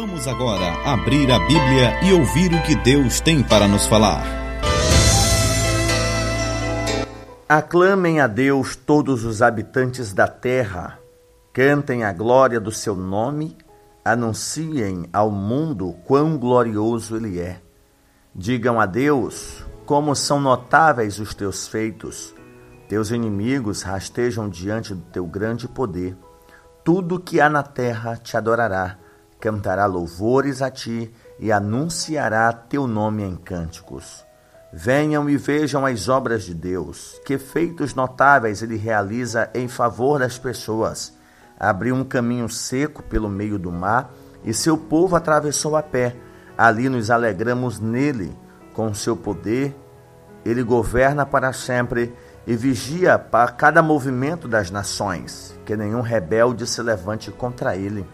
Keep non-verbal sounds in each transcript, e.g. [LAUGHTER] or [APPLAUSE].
Vamos agora abrir a Bíblia e ouvir o que Deus tem para nos falar. Aclamem a Deus todos os habitantes da terra, cantem a glória do seu nome, anunciem ao mundo quão glorioso ele é. Digam a Deus como são notáveis os teus feitos. Teus inimigos rastejam diante do teu grande poder. Tudo que há na terra te adorará cantará louvores a ti e anunciará teu nome em cânticos. Venham e vejam as obras de Deus, que feitos notáveis ele realiza em favor das pessoas. Abriu um caminho seco pelo meio do mar e seu povo atravessou a pé. Ali nos alegramos nele. Com seu poder, ele governa para sempre e vigia para cada movimento das nações, que nenhum rebelde se levante contra ele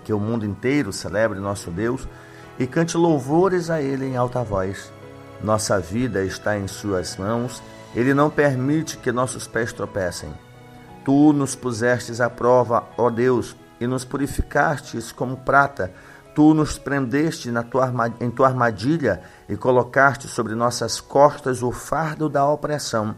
que o mundo inteiro celebre nosso Deus e cante louvores a Ele em alta voz. Nossa vida está em Suas mãos, Ele não permite que nossos pés tropecem. Tu nos pusestes à prova, ó Deus, e nos purificastes como prata. Tu nos prendeste tua em tua armadilha e colocaste sobre nossas costas o fardo da opressão.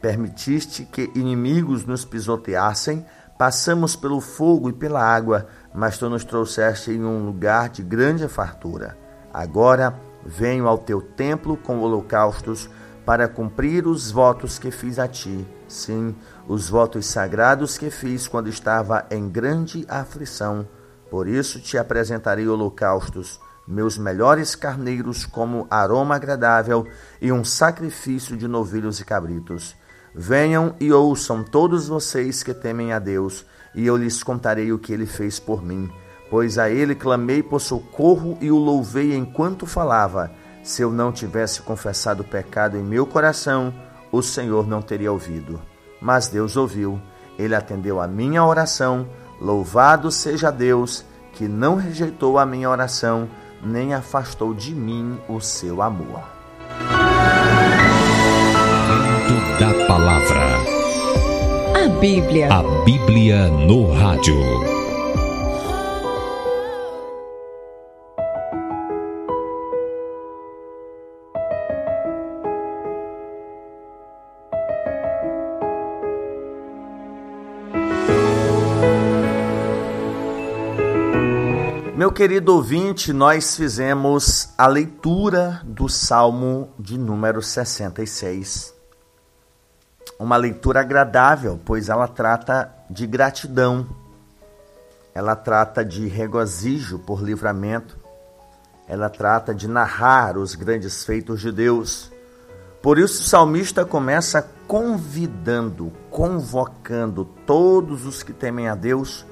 Permitiste que inimigos nos pisoteassem, passamos pelo fogo e pela água, mas tu nos trouxeste em um lugar de grande fartura. Agora venho ao teu templo com holocaustos para cumprir os votos que fiz a ti, sim, os votos sagrados que fiz quando estava em grande aflição. Por isso te apresentarei holocaustos, meus melhores carneiros como aroma agradável e um sacrifício de novilhos e cabritos. Venham e ouçam todos vocês que temem a Deus, e eu lhes contarei o que ele fez por mim. Pois a ele clamei por socorro e o louvei enquanto falava. Se eu não tivesse confessado o pecado em meu coração, o Senhor não teria ouvido. Mas Deus ouviu, ele atendeu a minha oração. Louvado seja Deus, que não rejeitou a minha oração, nem afastou de mim o seu amor. da palavra. A Bíblia. A Bíblia no rádio. Meu querido ouvinte, nós fizemos a leitura do Salmo de número 66 uma leitura agradável, pois ela trata de gratidão, ela trata de regozijo por livramento, ela trata de narrar os grandes feitos de Deus. Por isso o salmista começa convidando, convocando todos os que temem a Deus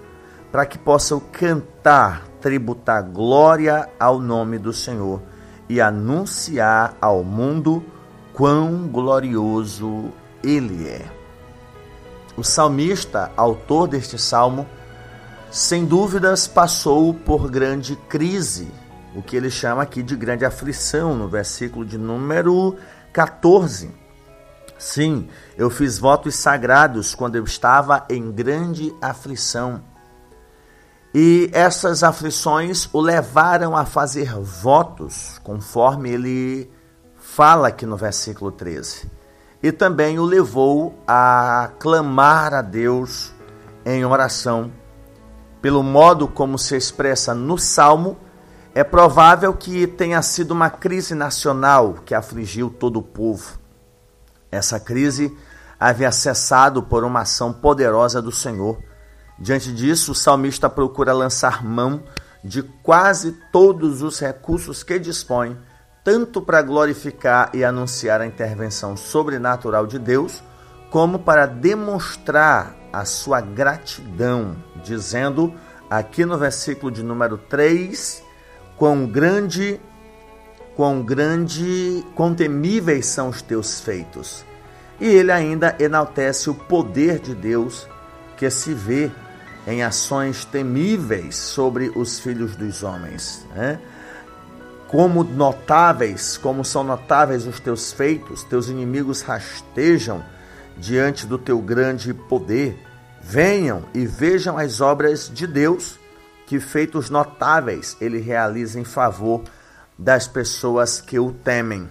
para que possam cantar, tributar glória ao nome do Senhor e anunciar ao mundo quão glorioso ele é. O salmista, autor deste salmo, sem dúvidas passou por grande crise, o que ele chama aqui de grande aflição, no versículo de número 14. Sim, eu fiz votos sagrados quando eu estava em grande aflição. E essas aflições o levaram a fazer votos, conforme ele fala aqui no versículo 13 e também o levou a clamar a Deus em oração. Pelo modo como se expressa no Salmo, é provável que tenha sido uma crise nacional que afligiu todo o povo. Essa crise havia cessado por uma ação poderosa do Senhor. Diante disso, o salmista procura lançar mão de quase todos os recursos que dispõe tanto para glorificar e anunciar a intervenção sobrenatural de Deus, como para demonstrar a sua gratidão, dizendo aqui no versículo de número 3, quão grande, quão grande, quão temíveis são os teus feitos. E ele ainda enaltece o poder de Deus que se vê em ações temíveis sobre os filhos dos homens. Né? Como notáveis, como são notáveis os teus feitos, teus inimigos rastejam diante do teu grande poder. Venham e vejam as obras de Deus, que feitos notáveis ele realiza em favor das pessoas que o temem.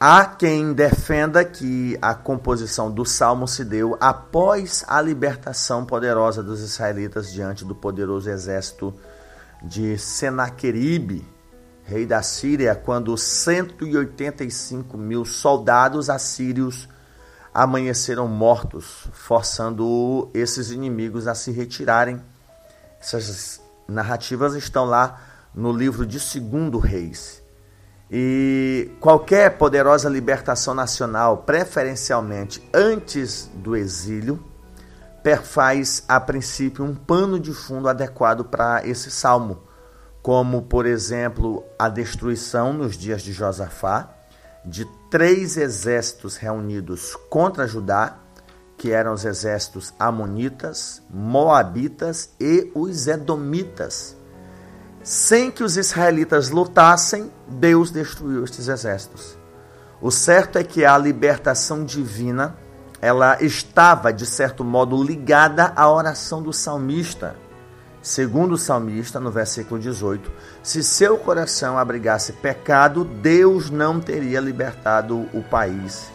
Há quem defenda que a composição do salmo se deu após a libertação poderosa dos israelitas diante do poderoso exército de Senaqueribe, rei da Síria, quando 185 mil soldados assírios amanheceram mortos, forçando esses inimigos a se retirarem. Essas narrativas estão lá no livro de Segundo Reis. E qualquer poderosa libertação nacional, preferencialmente antes do exílio, perfaz a princípio um pano de fundo adequado para esse salmo, como, por exemplo, a destruição nos dias de Josafá de três exércitos reunidos contra Judá, que eram os exércitos amonitas, moabitas e os edomitas sem que os israelitas lutassem, Deus destruiu estes exércitos. O certo é que a libertação divina, ela estava de certo modo ligada à oração do salmista. Segundo o salmista, no versículo 18, se seu coração abrigasse pecado, Deus não teria libertado o país.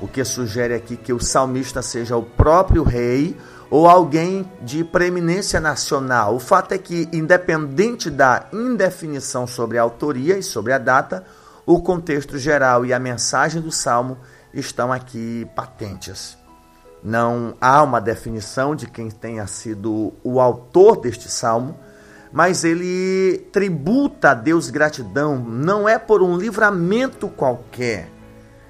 O que sugere aqui que o salmista seja o próprio rei ou alguém de preeminência nacional. O fato é que, independente da indefinição sobre a autoria e sobre a data, o contexto geral e a mensagem do salmo estão aqui patentes. Não há uma definição de quem tenha sido o autor deste salmo, mas ele tributa a Deus gratidão, não é por um livramento qualquer,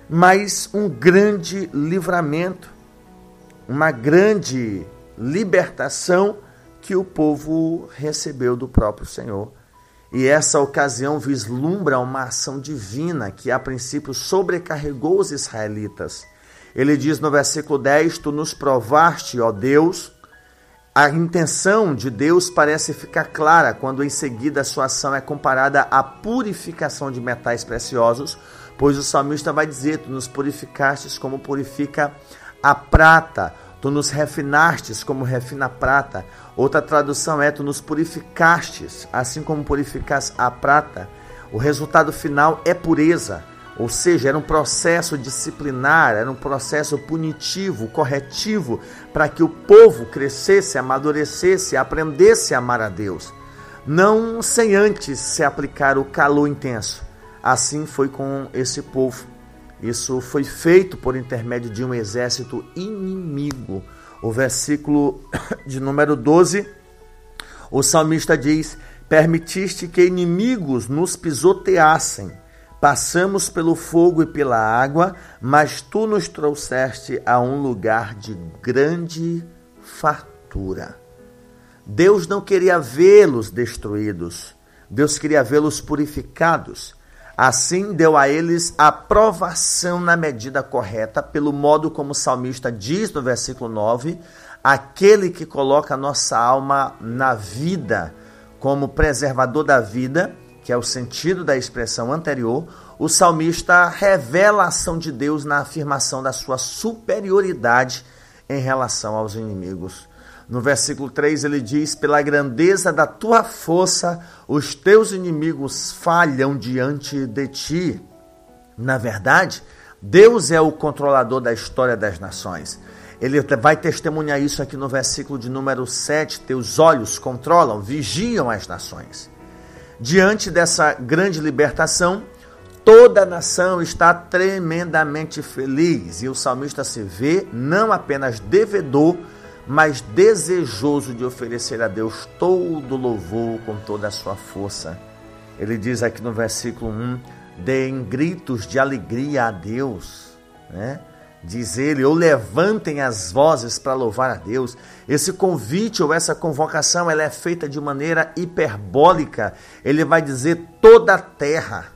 mas um grande livramento uma grande libertação que o povo recebeu do próprio Senhor. E essa ocasião vislumbra uma ação divina que a princípio sobrecarregou os israelitas. Ele diz no versículo 10: Tu nos provaste, ó Deus. A intenção de Deus parece ficar clara quando em seguida a sua ação é comparada à purificação de metais preciosos, pois o salmista vai dizer: Tu nos purificastes como purifica a prata. Tu nos refinastes como refina a prata. Outra tradução é: Tu nos purificastes, assim como purificas a prata. O resultado final é pureza. Ou seja, era um processo disciplinar, era um processo punitivo, corretivo, para que o povo crescesse, amadurecesse, aprendesse a amar a Deus. Não sem antes se aplicar o calor intenso. Assim foi com esse povo. Isso foi feito por intermédio de um exército inimigo. O versículo [COUGHS] de número 12, o salmista diz: Permitiste que inimigos nos pisoteassem. Passamos pelo fogo e pela água, mas tu nos trouxeste a um lugar de grande fartura. Deus não queria vê-los destruídos, Deus queria vê-los purificados. Assim deu a eles aprovação na medida correta, pelo modo como o salmista diz no versículo 9: aquele que coloca a nossa alma na vida como preservador da vida, que é o sentido da expressão anterior, o salmista revela a ação de Deus na afirmação da sua superioridade em relação aos inimigos. No versículo 3 ele diz: Pela grandeza da tua força, os teus inimigos falham diante de ti. Na verdade, Deus é o controlador da história das nações. Ele vai testemunhar isso aqui no versículo de número 7. Teus olhos controlam, vigiam as nações. Diante dessa grande libertação, toda a nação está tremendamente feliz e o salmista se vê não apenas devedor, mas desejoso de oferecer a Deus todo louvor com toda a sua força. Ele diz aqui no versículo 1: deem gritos de alegria a Deus, né? Diz ele, ou levantem as vozes para louvar a Deus. Esse convite ou essa convocação, ela é feita de maneira hiperbólica. Ele vai dizer toda a terra.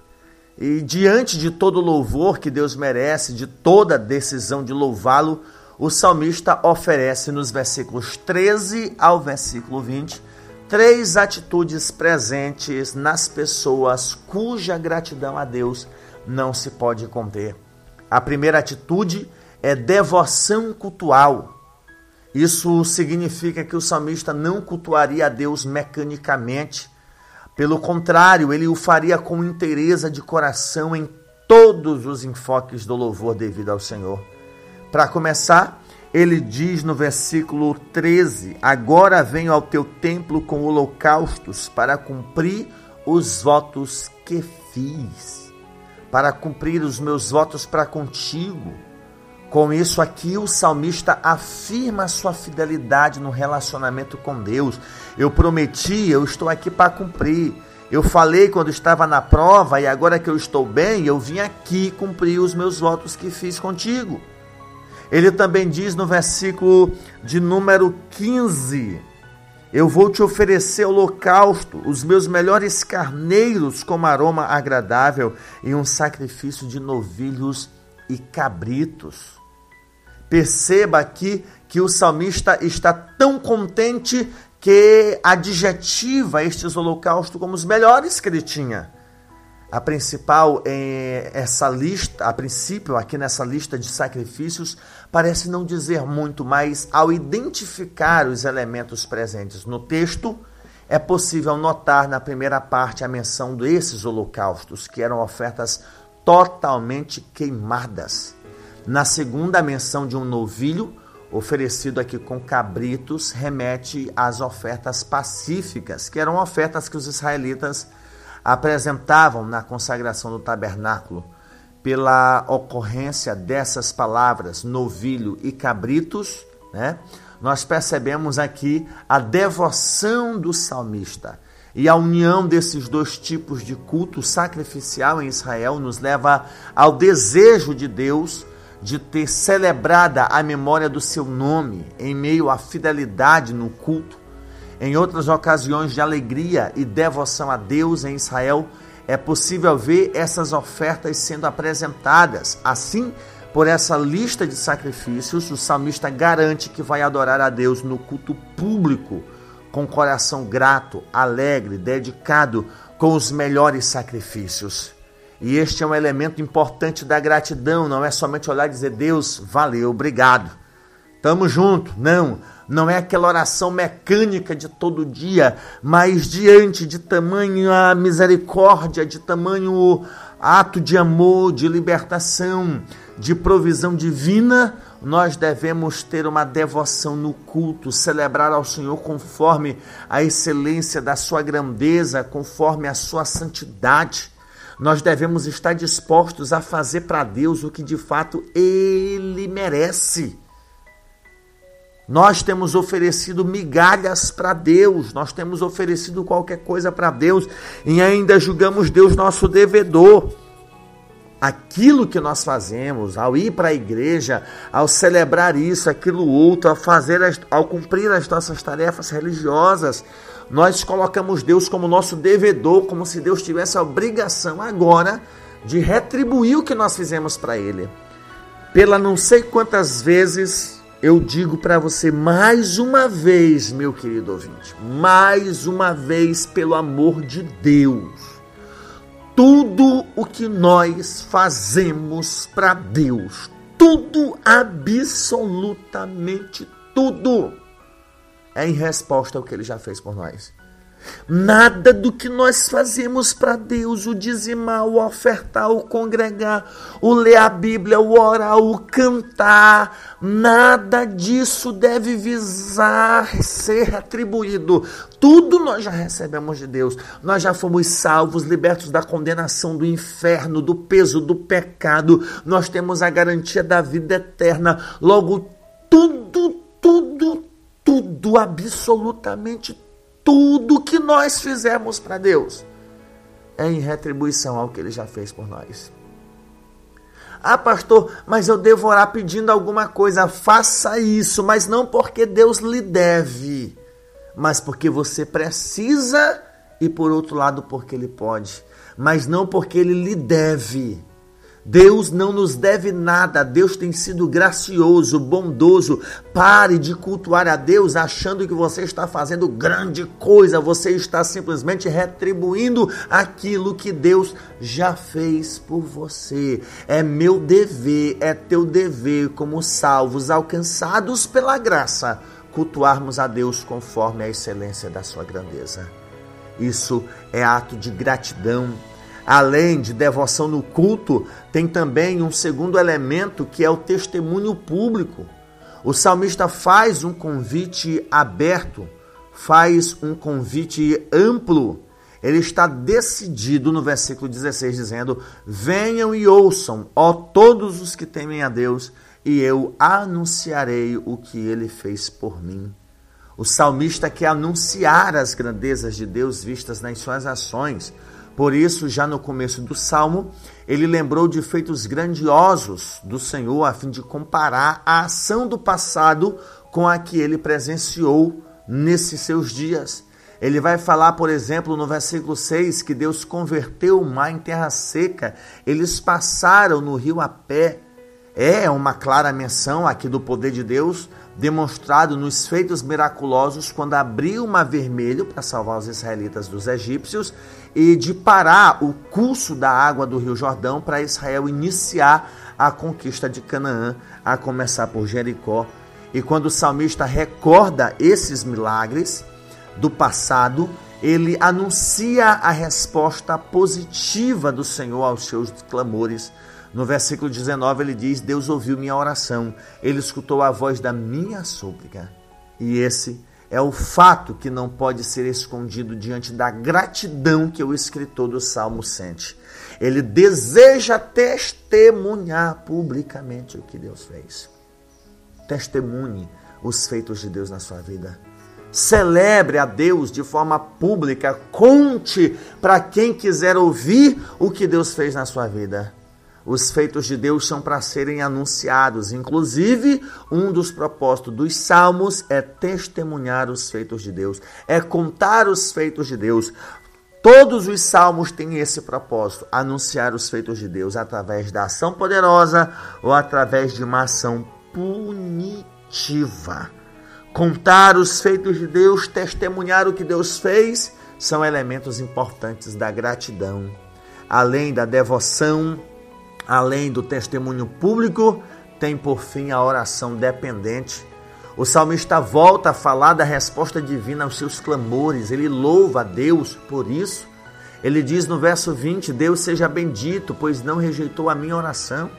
E diante de todo louvor que Deus merece, de toda decisão de louvá-lo, o salmista oferece nos versículos 13 ao versículo 20 três atitudes presentes nas pessoas cuja gratidão a Deus não se pode conter. A primeira atitude é devoção cultual. Isso significa que o salmista não cultuaria a Deus mecanicamente. Pelo contrário, ele o faria com inteireza de coração em todos os enfoques do louvor devido ao Senhor. Para começar, ele diz no versículo 13: Agora venho ao teu templo com holocaustos para cumprir os votos que fiz, para cumprir os meus votos para contigo. Com isso aqui, o salmista afirma a sua fidelidade no relacionamento com Deus. Eu prometi, eu estou aqui para cumprir. Eu falei quando estava na prova e agora que eu estou bem, eu vim aqui cumprir os meus votos que fiz contigo. Ele também diz no versículo de número 15: Eu vou te oferecer holocausto, os meus melhores carneiros como aroma agradável e um sacrifício de novilhos e cabritos. Perceba aqui que o salmista está tão contente que adjetiva estes holocaustos como os melhores que ele tinha. A principal é essa lista, a princípio, aqui nessa lista de sacrifícios, parece não dizer muito, mas ao identificar os elementos presentes no texto, é possível notar na primeira parte a menção desses holocaustos, que eram ofertas totalmente queimadas. Na segunda, a menção de um novilho, oferecido aqui com cabritos, remete às ofertas pacíficas, que eram ofertas que os israelitas apresentavam na consagração do tabernáculo. Pela ocorrência dessas palavras, novilho e cabritos, né, nós percebemos aqui a devoção do salmista. E a união desses dois tipos de culto sacrificial em Israel nos leva ao desejo de Deus de ter celebrada a memória do seu nome em meio à fidelidade no culto em outras ocasiões de alegria e devoção a Deus em Israel, é possível ver essas ofertas sendo apresentadas. Assim, por essa lista de sacrifícios, o salmista garante que vai adorar a Deus no culto público, com coração grato, alegre, dedicado com os melhores sacrifícios. E este é um elemento importante da gratidão, não é somente olhar e dizer Deus, valeu, obrigado. Tamo junto. Não, não é aquela oração mecânica de todo dia, mas diante de tamanha misericórdia, de tamanho ato de amor, de libertação, de provisão divina, nós devemos ter uma devoção no culto, celebrar ao Senhor conforme a excelência da sua grandeza, conforme a sua santidade. Nós devemos estar dispostos a fazer para Deus o que de fato ele merece. Nós temos oferecido migalhas para Deus, nós temos oferecido qualquer coisa para Deus e ainda julgamos Deus nosso devedor. Aquilo que nós fazemos ao ir para a igreja, ao celebrar isso, aquilo outro, ao fazer, ao cumprir as nossas tarefas religiosas, nós colocamos Deus como nosso devedor, como se Deus tivesse a obrigação agora de retribuir o que nós fizemos para Ele. Pela não sei quantas vezes eu digo para você mais uma vez, meu querido ouvinte, mais uma vez, pelo amor de Deus, tudo o que nós fazemos para Deus, tudo, absolutamente tudo, é em resposta ao que Ele já fez por nós. Nada do que nós fazemos para Deus, o dizimar, o ofertar, o congregar, o ler a Bíblia, o orar, o cantar, nada disso deve visar ser atribuído. Tudo nós já recebemos de Deus. Nós já fomos salvos, libertos da condenação do inferno, do peso do pecado. Nós temos a garantia da vida eterna. Logo, tudo, tudo, absolutamente tudo que nós fizemos para Deus é em retribuição ao que Ele já fez por nós. Ah, pastor, mas eu devo orar pedindo alguma coisa. Faça isso, mas não porque Deus lhe deve, mas porque você precisa e por outro lado porque Ele pode, mas não porque Ele lhe deve. Deus não nos deve nada, Deus tem sido gracioso, bondoso. Pare de cultuar a Deus achando que você está fazendo grande coisa, você está simplesmente retribuindo aquilo que Deus já fez por você. É meu dever, é teu dever, como salvos alcançados pela graça, cultuarmos a Deus conforme a excelência da sua grandeza. Isso é ato de gratidão Além de devoção no culto, tem também um segundo elemento que é o testemunho público. O salmista faz um convite aberto, faz um convite amplo. Ele está decidido no versículo 16, dizendo: Venham e ouçam, ó todos os que temem a Deus, e eu anunciarei o que ele fez por mim. O salmista quer anunciar as grandezas de Deus vistas nas suas ações. Por isso, já no começo do salmo, ele lembrou de feitos grandiosos do Senhor, a fim de comparar a ação do passado com a que ele presenciou nesses seus dias. Ele vai falar, por exemplo, no versículo 6, que Deus converteu o mar em terra seca, eles passaram no rio a pé. É uma clara menção aqui do poder de Deus, demonstrado nos feitos miraculosos quando abriu o mar vermelho para salvar os israelitas dos egípcios e de parar o curso da água do Rio Jordão para Israel iniciar a conquista de Canaã, a começar por Jericó. E quando o salmista recorda esses milagres do passado, ele anuncia a resposta positiva do Senhor aos seus clamores. No versículo 19 ele diz: Deus ouviu minha oração, ele escutou a voz da minha súplica. E esse é o fato que não pode ser escondido diante da gratidão que o escritor do Salmo sente. Ele deseja testemunhar publicamente o que Deus fez. Testemunhe os feitos de Deus na sua vida. Celebre a Deus de forma pública. Conte para quem quiser ouvir o que Deus fez na sua vida. Os feitos de Deus são para serem anunciados. Inclusive, um dos propósitos dos salmos é testemunhar os feitos de Deus, é contar os feitos de Deus. Todos os salmos têm esse propósito: anunciar os feitos de Deus através da ação poderosa ou através de uma ação punitiva. Contar os feitos de Deus, testemunhar o que Deus fez, são elementos importantes da gratidão. Além da devoção, além do testemunho público, tem por fim a oração dependente. O salmista volta a falar da resposta divina aos seus clamores, ele louva a Deus por isso. Ele diz no verso 20: Deus seja bendito, pois não rejeitou a minha oração.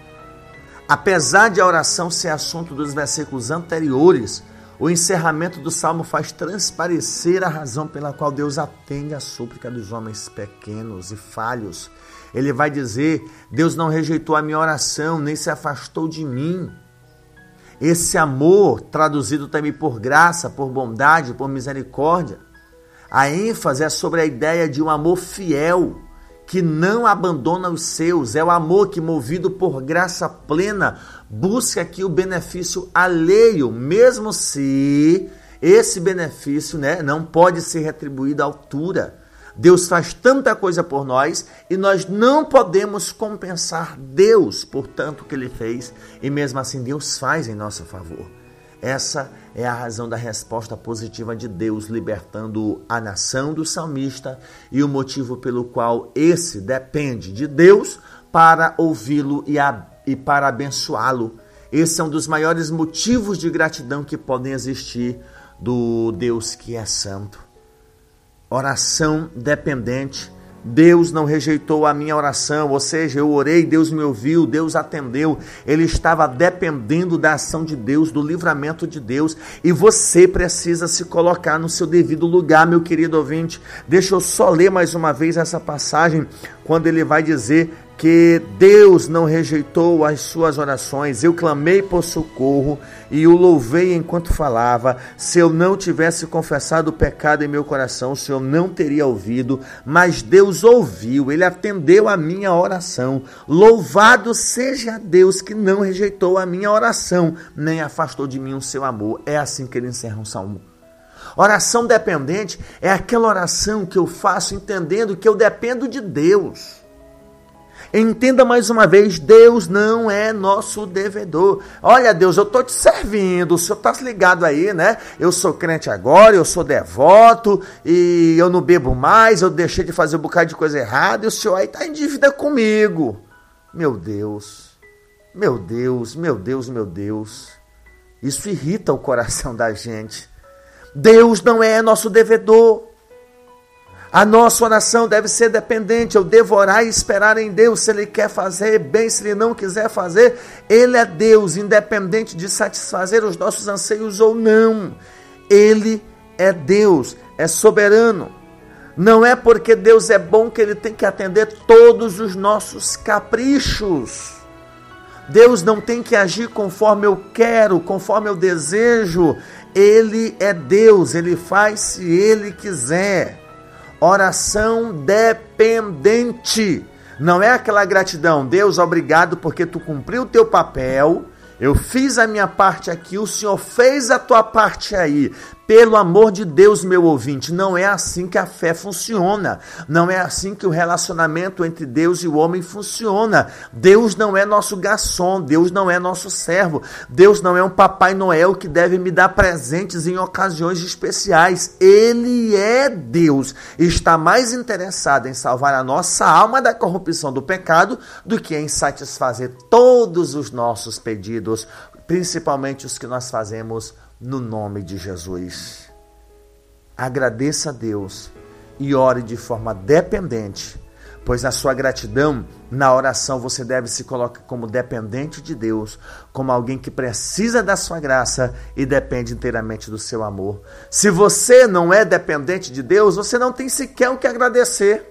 Apesar de a oração ser assunto dos versículos anteriores, o encerramento do salmo faz transparecer a razão pela qual Deus atende a súplica dos homens pequenos e falhos ele vai dizer: Deus não rejeitou a minha oração, nem se afastou de mim. Esse amor, traduzido também por graça, por bondade, por misericórdia, a ênfase é sobre a ideia de um amor fiel, que não abandona os seus, é o amor que, movido por graça plena, busca aqui o benefício alheio, mesmo se esse benefício né, não pode ser retribuído à altura. Deus faz tanta coisa por nós e nós não podemos compensar Deus por tanto que Ele fez, e mesmo assim Deus faz em nosso favor. Essa é a razão da resposta positiva de Deus libertando a nação do salmista e o motivo pelo qual esse depende de Deus para ouvi-lo e, e para abençoá-lo. Esse é um dos maiores motivos de gratidão que podem existir do Deus que é santo oração dependente. Deus não rejeitou a minha oração, ou seja, eu orei, Deus me ouviu, Deus atendeu. Ele estava dependendo da ação de Deus, do livramento de Deus, e você precisa se colocar no seu devido lugar, meu querido ouvinte. Deixa eu só ler mais uma vez essa passagem, quando ele vai dizer que Deus não rejeitou as suas orações. Eu clamei por socorro e o louvei enquanto falava. Se eu não tivesse confessado o pecado em meu coração, o Senhor não teria ouvido, mas Deus ouviu, ele atendeu a minha oração. Louvado seja Deus que não rejeitou a minha oração, nem afastou de mim o seu amor. É assim que ele encerra um salmo. Oração dependente é aquela oração que eu faço entendendo que eu dependo de Deus. Entenda mais uma vez, Deus não é nosso devedor. Olha, Deus, eu estou te servindo, o senhor está ligado aí, né? Eu sou crente agora, eu sou devoto, e eu não bebo mais, eu deixei de fazer um bocado de coisa errada, e o senhor aí está em dívida comigo. Meu Deus, meu Deus, meu Deus, meu Deus. Isso irrita o coração da gente. Deus não é nosso devedor. A nossa oração deve ser dependente. Eu devorar e esperar em Deus. Se Ele quer fazer bem, se Ele não quiser fazer, Ele é Deus, independente de satisfazer os nossos anseios ou não. Ele é Deus, é soberano. Não é porque Deus é bom que Ele tem que atender todos os nossos caprichos. Deus não tem que agir conforme eu quero, conforme eu desejo. Ele é Deus, Ele faz se Ele quiser. Oração dependente. Não é aquela gratidão, Deus, obrigado porque tu cumpriu o teu papel, eu fiz a minha parte aqui, o Senhor fez a tua parte aí. Pelo amor de Deus, meu ouvinte, não é assim que a fé funciona. Não é assim que o relacionamento entre Deus e o homem funciona. Deus não é nosso garçom, Deus não é nosso servo. Deus não é um Papai Noel que deve me dar presentes em ocasiões especiais. Ele é Deus. Está mais interessado em salvar a nossa alma da corrupção do pecado do que em satisfazer todos os nossos pedidos, principalmente os que nós fazemos no nome de Jesus. Agradeça a Deus e ore de forma dependente, pois a sua gratidão na oração você deve se colocar como dependente de Deus, como alguém que precisa da sua graça e depende inteiramente do seu amor. Se você não é dependente de Deus, você não tem sequer o que agradecer.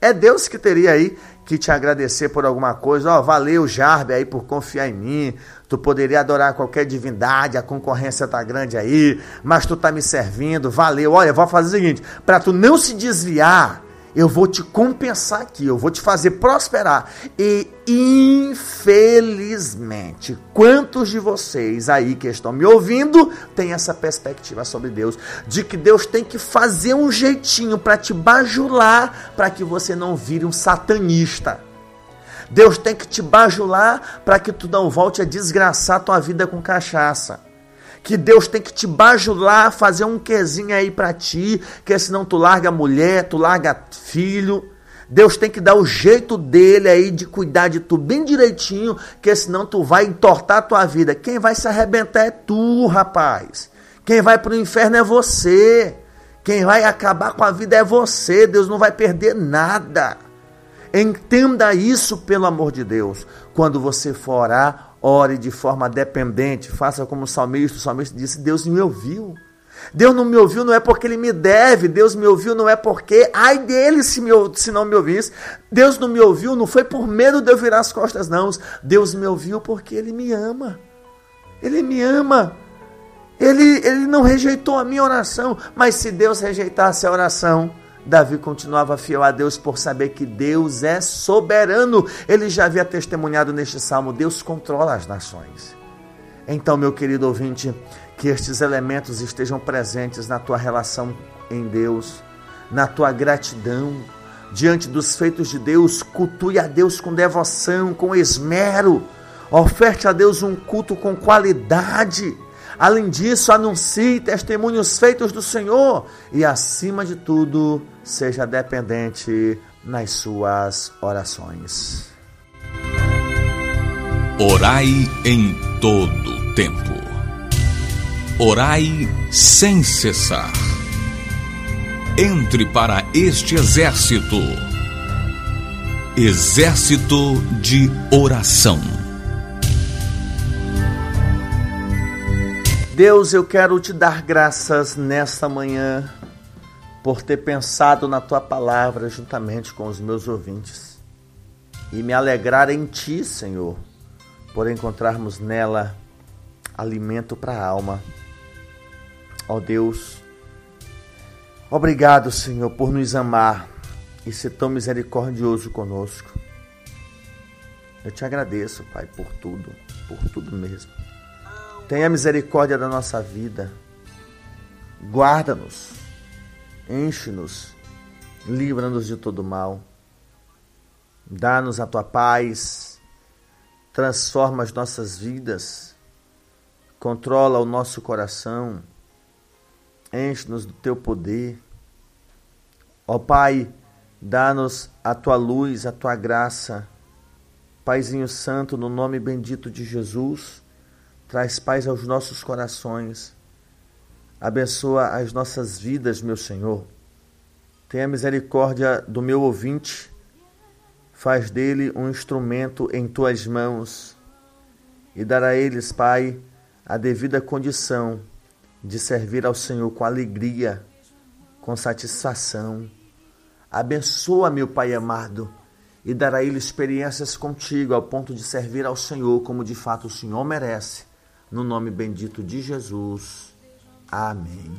É Deus que teria aí que te agradecer por alguma coisa. Ó, oh, valeu, Jarbe, aí por confiar em mim. Tu poderia adorar qualquer divindade, a concorrência tá grande aí, mas tu tá me servindo, valeu. Olha, vou fazer o seguinte, para tu não se desviar, eu vou te compensar aqui, eu vou te fazer prosperar. E infelizmente, quantos de vocês aí que estão me ouvindo têm essa perspectiva sobre Deus, de que Deus tem que fazer um jeitinho para te bajular, para que você não vire um satanista. Deus tem que te bajular para que tu não volte a desgraçar tua vida com cachaça que Deus tem que te bajular, fazer um quezinho aí para ti, que senão tu larga mulher, tu larga filho. Deus tem que dar o jeito dele aí de cuidar de tu bem direitinho, que senão tu vai entortar a tua vida. Quem vai se arrebentar é tu, rapaz. Quem vai para o inferno é você. Quem vai acabar com a vida é você. Deus não vai perder nada. Entenda isso, pelo amor de Deus. Quando você for orar, Ore de forma dependente, faça como o salmista. O salmista disse: Deus me ouviu. Deus não me ouviu não é porque ele me deve, Deus me ouviu não é porque, ai dele se, me, se não me ouvisse. Deus não me ouviu, não foi por medo de eu virar as costas, não. Deus me ouviu porque ele me ama. Ele me ama. Ele, ele não rejeitou a minha oração, mas se Deus rejeitasse a oração, Davi continuava fiel a Deus por saber que Deus é soberano. Ele já havia testemunhado neste salmo: Deus controla as nações. Então, meu querido ouvinte, que estes elementos estejam presentes na tua relação em Deus, na tua gratidão diante dos feitos de Deus, cultue a Deus com devoção, com esmero, oferte a Deus um culto com qualidade Além disso, anuncie testemunhos feitos do Senhor e, acima de tudo, seja dependente nas suas orações. Orai em todo tempo. Orai sem cessar. Entre para este exército. Exército de oração. Deus, eu quero te dar graças nesta manhã por ter pensado na tua palavra juntamente com os meus ouvintes e me alegrar em ti, Senhor, por encontrarmos nela alimento para a alma. Ó Deus, obrigado, Senhor, por nos amar e ser tão misericordioso conosco. Eu te agradeço, Pai, por tudo, por tudo mesmo. Tenha misericórdia da nossa vida. Guarda-nos, enche-nos, livra-nos de todo mal. Dá-nos a tua paz, transforma as nossas vidas, controla o nosso coração, enche-nos do teu poder. Ó Pai, dá-nos a tua luz, a tua graça. Paizinho Santo, no nome bendito de Jesus, traz paz aos nossos corações. Abençoa as nossas vidas, meu Senhor. Tenha misericórdia do meu ouvinte faz dele um instrumento em tuas mãos e dará a eles, Pai, a devida condição de servir ao Senhor com alegria, com satisfação. Abençoa, meu Pai amado, e dará a ele experiências contigo ao ponto de servir ao Senhor como de fato o Senhor merece. No nome bendito de Jesus. Amém.